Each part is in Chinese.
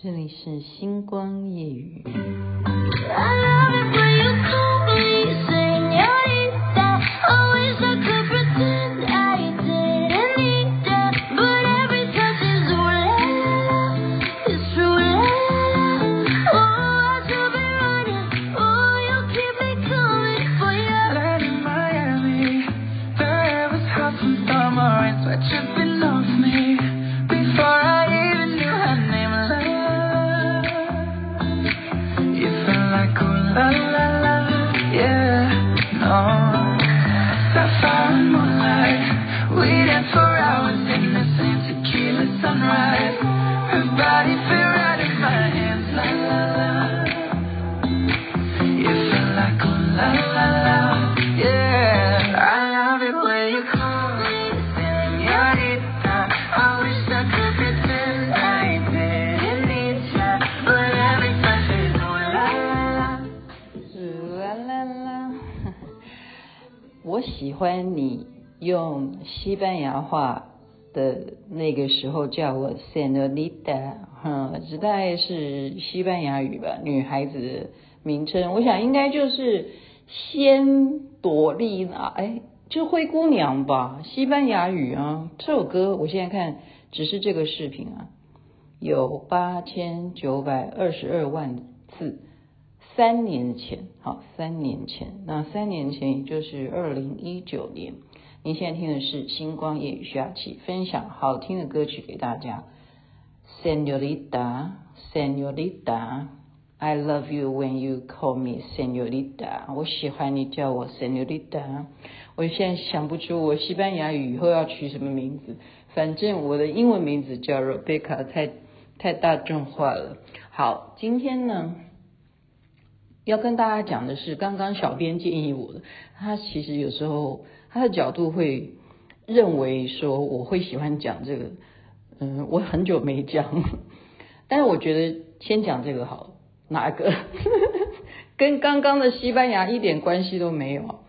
这里是星光夜语。我喜欢你用西班牙话的那个时候叫我 Señorita，嗯，这大概是西班牙语吧，女孩子的名称。我想应该就是仙朵丽娜，哎，就灰姑娘吧，西班牙语啊。这首歌我现在看只是这个视频啊，有八千九百二十二万次。三年前，好，三年前，那三年前也就是二零一九年。您现在听的是星光夜雨徐雅琪分享好听的歌曲给大家。Senorita，Senorita，I love you when you call me Senorita。我喜欢你叫我 Senorita。我现在想不出我西班牙语以后要取什么名字，反正我的英文名字叫 Rebecca，太太大众化了。好，今天呢？要跟大家讲的是，刚刚小编建议我的，他其实有时候他的角度会认为说我会喜欢讲这个，嗯，我很久没讲，但是我觉得先讲这个好，哪个？跟刚刚的西班牙一点关系都没有，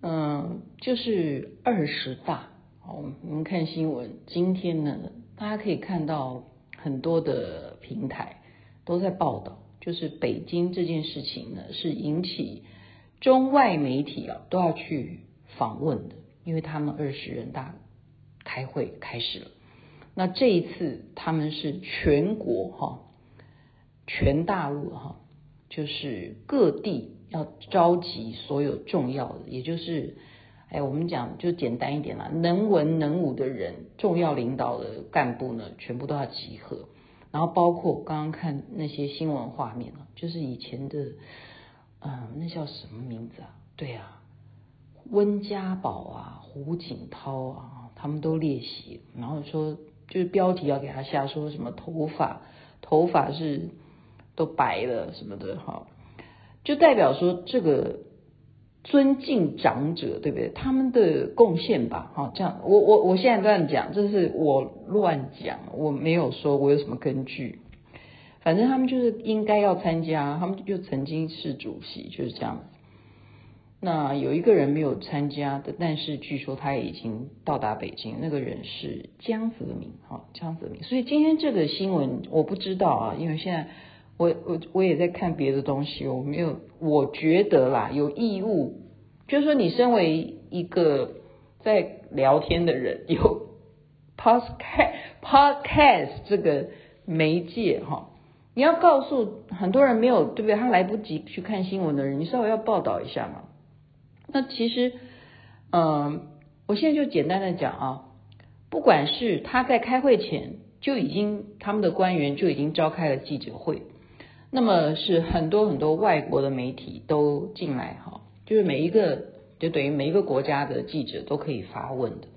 嗯，就是二十大，哦我们看新闻，今天呢，大家可以看到很多的平台都在报道。就是北京这件事情呢，是引起中外媒体啊都要去访问的，因为他们二十人大开会开始了。那这一次他们是全国哈，全大陆哈，就是各地要召集所有重要的，也就是哎，我们讲就简单一点啦，能文能武的人，重要领导的干部呢，全部都要集合。然后包括刚刚看那些新闻画面啊，就是以前的，嗯，那叫什么名字啊？对啊，温家宝啊，胡锦涛啊，他们都列席，然后说就是标题要给他下说什么头发头发是都白了什么的哈，就代表说这个。尊敬长者，对不对？他们的贡献吧，好，这样，我我我现在乱讲，这是我乱讲，我没有说我有什么根据。反正他们就是应该要参加，他们就曾经是主席，就是这样子。那有一个人没有参加的，但是据说他已经到达北京。那个人是江泽民，哈，江泽民。所以今天这个新闻我不知道啊，因为现在。我我我也在看别的东西，我没有，我觉得啦，有义务，就是说你身为一个在聊天的人，有 podcast podcast 这个媒介哈，你要告诉很多人没有，对不对？他来不及去看新闻的人，你稍微要报道一下嘛。那其实，嗯，我现在就简单的讲啊，不管是他在开会前就已经，他们的官员就已经召开了记者会。那么是很多很多外国的媒体都进来哈，就是每一个就等于每一个国家的记者都可以发问的。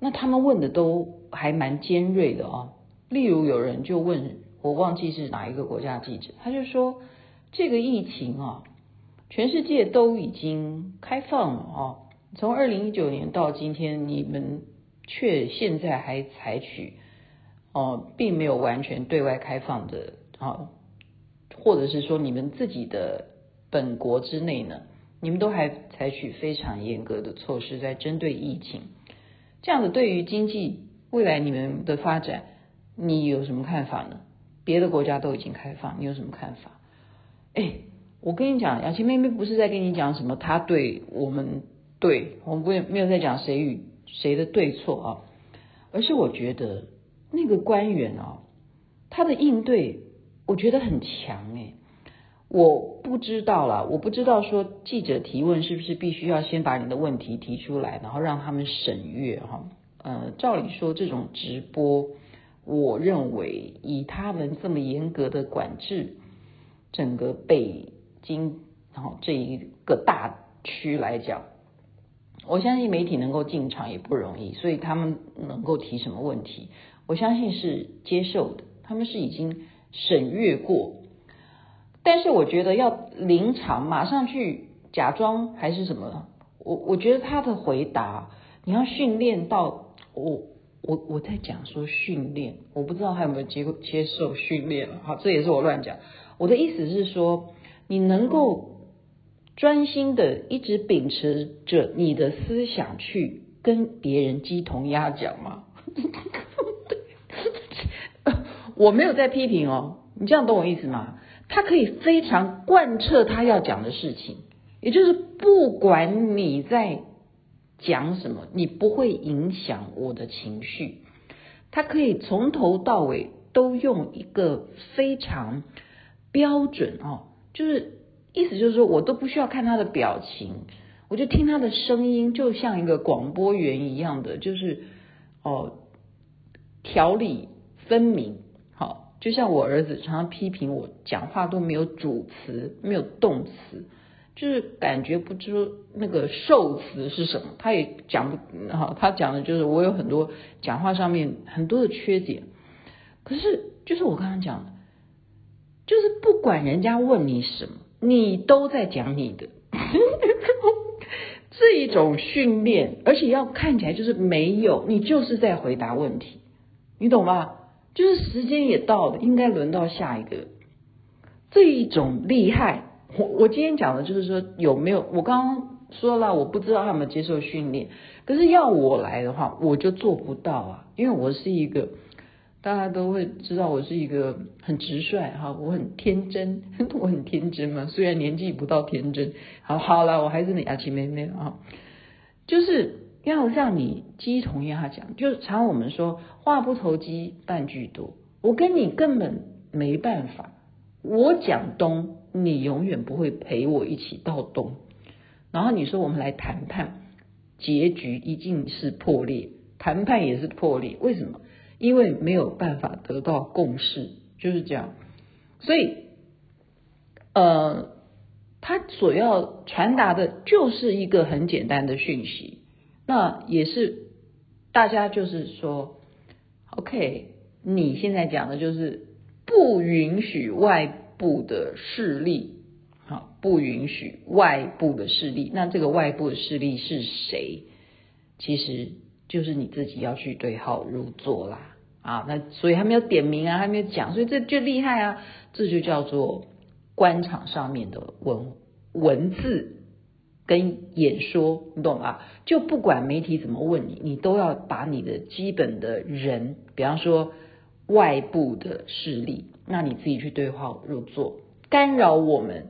那他们问的都还蛮尖锐的哦。例如有人就问，我忘记是哪一个国家记者，他就说这个疫情啊，全世界都已经开放了啊，从二零一九年到今天，你们却现在还采取哦，并没有完全对外开放的啊。或者是说你们自己的本国之内呢，你们都还采取非常严格的措施在针对疫情，这样子对于经济未来你们的发展，你有什么看法呢？别的国家都已经开放，你有什么看法？哎，我跟你讲，雅琪妹妹不是在跟你讲什么，她对我们对，我们不没有在讲谁与谁的对错啊，而是我觉得那个官员啊，他的应对我觉得很强哎，我不知道啦，我不知道说记者提问是不是必须要先把你的问题提出来，然后让他们审阅哈。呃，照理说这种直播，我认为以他们这么严格的管制，整个北京然后这一个大区来讲，我相信媒体能够进场也不容易，所以他们能够提什么问题，我相信是接受的，他们是已经审阅过。但是我觉得要临场马上去假装还是什么，我我觉得他的回答你要训练到。我我我在讲说训练，我不知道还有没有接接受训练。好，这也是我乱讲。我的意思是说，你能够专心的一直秉持着你的思想去跟别人鸡同鸭讲吗？我没有在批评哦，你这样懂我意思吗？他可以非常贯彻他要讲的事情，也就是不管你在。讲什么？你不会影响我的情绪。他可以从头到尾都用一个非常标准哦，就是意思就是说我都不需要看他的表情，我就听他的声音，就像一个广播员一样的，就是哦条理分明。就像我儿子常常批评我讲话都没有主词，没有动词。就是感觉不出那个受词是什么，他也讲不好。他讲的就是我有很多讲话上面很多的缺点，可是就是我刚刚讲的，就是不管人家问你什么，你都在讲你的，这一种训练，而且要看起来就是没有，你就是在回答问题，你懂吗？就是时间也到了，应该轮到下一个，这一种厉害。我我今天讲的就是说有没有，我刚刚说了，我不知道他们接受训练，可是要我来的话，我就做不到啊，因为我是一个大家都会知道我是一个很直率哈，我很天真，我很天真嘛，虽然年纪不到天真，好好了，我还是你雅琪妹妹啊，就是要让你鸡同鸭讲，就是常我们说话不投机半句多，我跟你根本没办法，我讲东。你永远不会陪我一起到东，然后你说我们来谈判，结局一定是破裂，谈判也是破裂。为什么？因为没有办法得到共识，就是这样。所以，呃，他所要传达的就是一个很简单的讯息，那也是大家就是说，OK，你现在讲的就是不允许外。部的势力，好，不允许外部的势力。那这个外部的势力是谁？其实就是你自己要去对号入座啦。啊，那所以还没有点名啊，还没有讲，所以这就厉害啊。这就叫做官场上面的文文字跟演说，你懂吗？就不管媒体怎么问你，你都要把你的基本的人，比方说外部的势力。那你自己去对号入座，干扰我们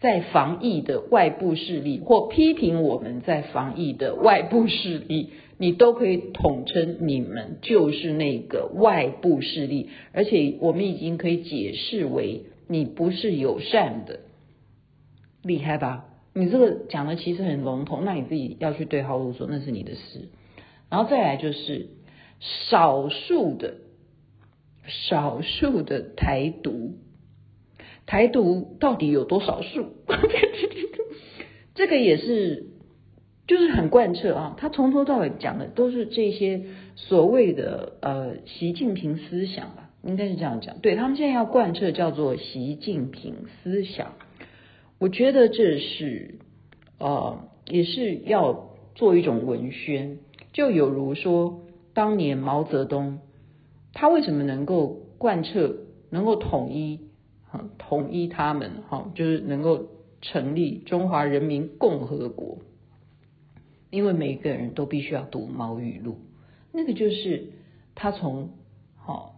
在防疫的外部势力，或批评我们在防疫的外部势力，你都可以统称你们就是那个外部势力，而且我们已经可以解释为你不是友善的，厉害吧？你这个讲的其实很笼统，那你自己要去对号入座，那是你的事。然后再来就是少数的。少数的台独，台独到底有多少数？这个也是，就是很贯彻啊。他从头到尾讲的都是这些所谓的呃习近平思想吧，应该是这样讲。对，他们现在要贯彻叫做习近平思想，我觉得这是呃也是要做一种文宣，就有如说当年毛泽东。他为什么能够贯彻、能够统一、哈统一他们、哈就是能够成立中华人民共和国？因为每个人都必须要读《毛语录》，那个就是他从好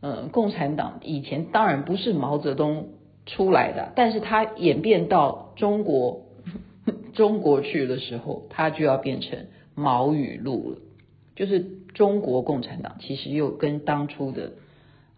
呃，共产党以前当然不是毛泽东出来的，但是他演变到中国 中国去的时候，他就要变成毛语录了，就是中国共产党其实又跟当初的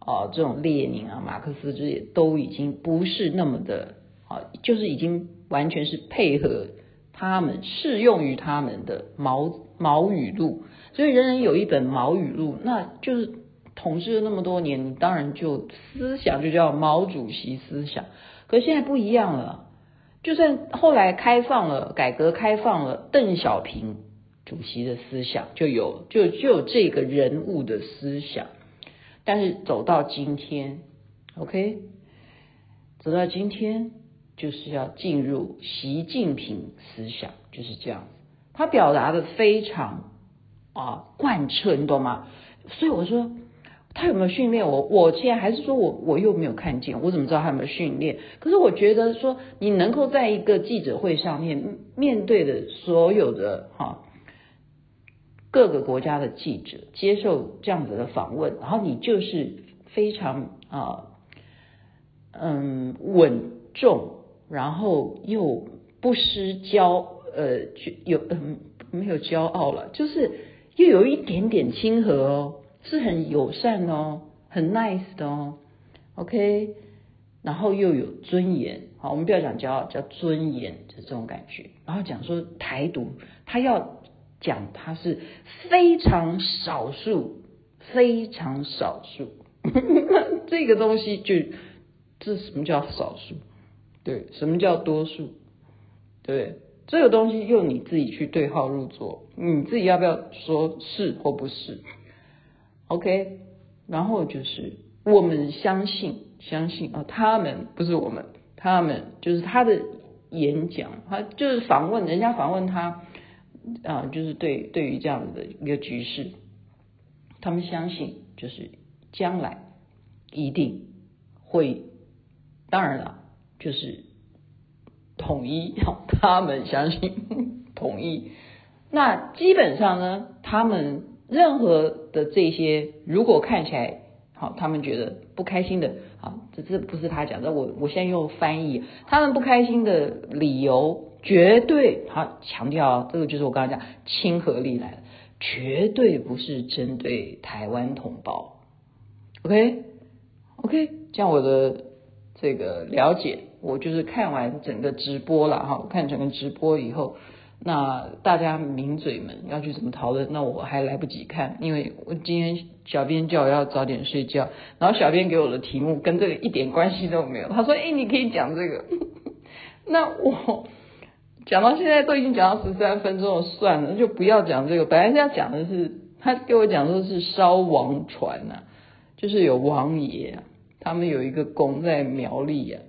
啊、这种列宁啊、马克思这些都已经不是那么的啊，就是已经完全是配合他们适用于他们的毛毛语录，所以人人有一本毛语录，那就是。统治了那么多年，你当然就思想就叫毛主席思想。可现在不一样了，就算后来开放了，改革开放了，邓小平主席的思想就有，就就有这个人物的思想。但是走到今天，OK，走到今天就是要进入习近平思想，就是这样子。他表达的非常啊贯彻，你懂吗？所以我说。他有没有训练我？我现在还是说我我又没有看见，我怎么知道他有没有训练？可是我觉得说，你能够在一个记者会上面面对的所有的哈各个国家的记者接受这样子的访问，然后你就是非常啊嗯稳重，然后又不失骄呃有嗯没有骄傲了，就是又有一点点亲和哦。是很友善哦，很 nice 的哦，OK，然后又有尊严，好，我们不要讲骄傲，叫尊严就这种感觉。然后讲说台独，他要讲他是非常少数，非常少数，这个东西就这什么叫少数？对，什么叫多数？对，这个东西用你自己去对号入座，你自己要不要说是或不是？OK，然后就是我们相信，相信啊，他们不是我们，他们就是他的演讲，他就是访问人家访问他啊，就是对对于这样的一个局势，他们相信就是将来一定会，当然了，就是统一，他们相信统一，那基本上呢，他们。任何的这些，如果看起来好，他们觉得不开心的，好，这这不是他讲的，我我现在用翻译，他们不开心的理由，绝对好强调，这个就是我刚刚讲亲和力来了，绝对不是针对台湾同胞，OK OK，这样我的这个了解，我就是看完整个直播了哈，看整个直播以后。那大家名嘴们要去怎么讨论？那我还来不及看，因为我今天小编叫我要早点睡觉，然后小编给我的题目跟这个一点关系都没有。他说：“哎，你可以讲这个。” 那我讲到现在都已经讲到十三分钟了，算了，就不要讲这个。本来是要讲的是，他给我讲说是烧王船呐、啊，就是有王爷，他们有一个宫在苗栗啊，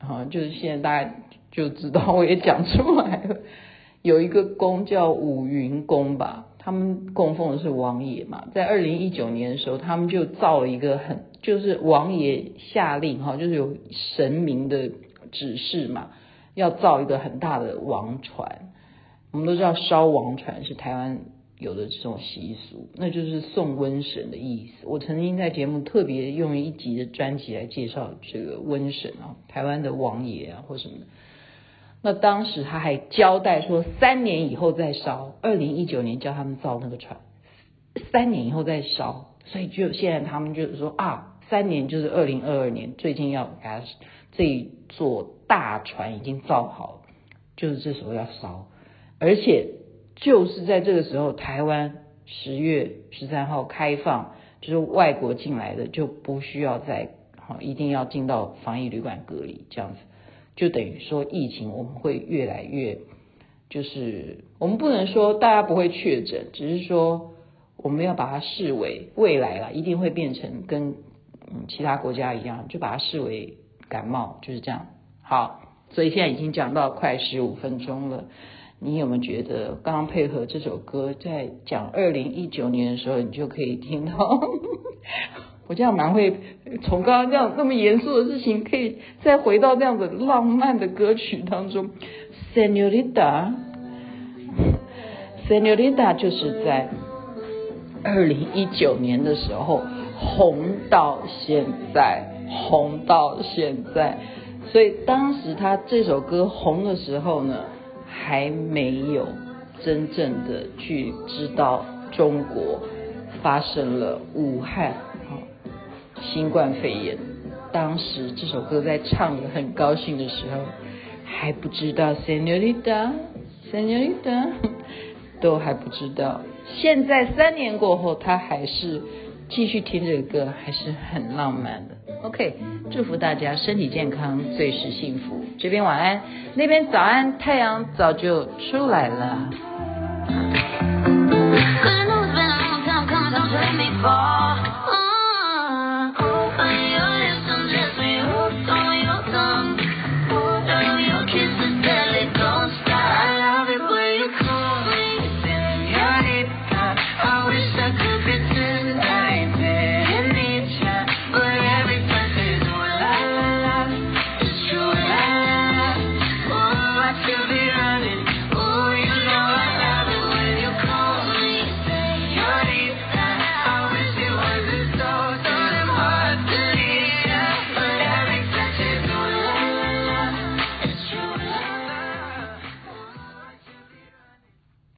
啊，就是现在大家就知道，我也讲出来了。有一个宫叫五云宫吧，他们供奉的是王爷嘛。在二零一九年的时候，他们就造了一个很，就是王爷下令哈，就是有神明的指示嘛，要造一个很大的王船。我们都知道烧王船是台湾有的这种习俗，那就是送瘟神的意思。我曾经在节目特别用一集的专辑来介绍这个瘟神啊，台湾的王爷啊或什么的。那当时他还交代说，三年以后再烧。二零一九年叫他们造那个船，三年以后再烧。所以就现在他们就是说啊，三年就是二零二二年，最近要给他这一座大船已经造好了，就是这时候要烧。而且就是在这个时候，台湾十月十三号开放，就是外国进来的就不需要再好，一定要进到防疫旅馆隔离这样子。就等于说，疫情我们会越来越，就是我们不能说大家不会确诊，只是说我们要把它视为未来了，一定会变成跟嗯其他国家一样，就把它视为感冒，就是这样。好，所以现在已经讲到快十五分钟了，你有没有觉得刚刚配合这首歌在讲二零一九年的时候，你就可以听到？我这样蛮会从刚刚这样那么严肃的事情，可以再回到这样子浪漫的歌曲当中。Senorita，Senorita 就是在二零一九年的时候红到现在，红到现在。所以当时他这首歌红的时候呢，还没有真正的去知道中国发生了武汉新冠肺炎。当时这首歌在唱的很高兴的时候，还不知道 Señorita，Señorita 都还不知道。现在三年过后，他还是继续听这个歌，还是很浪漫的。OK，祝福大家身体健康，最是幸福。这边晚安，那边早安，太阳早就出来了。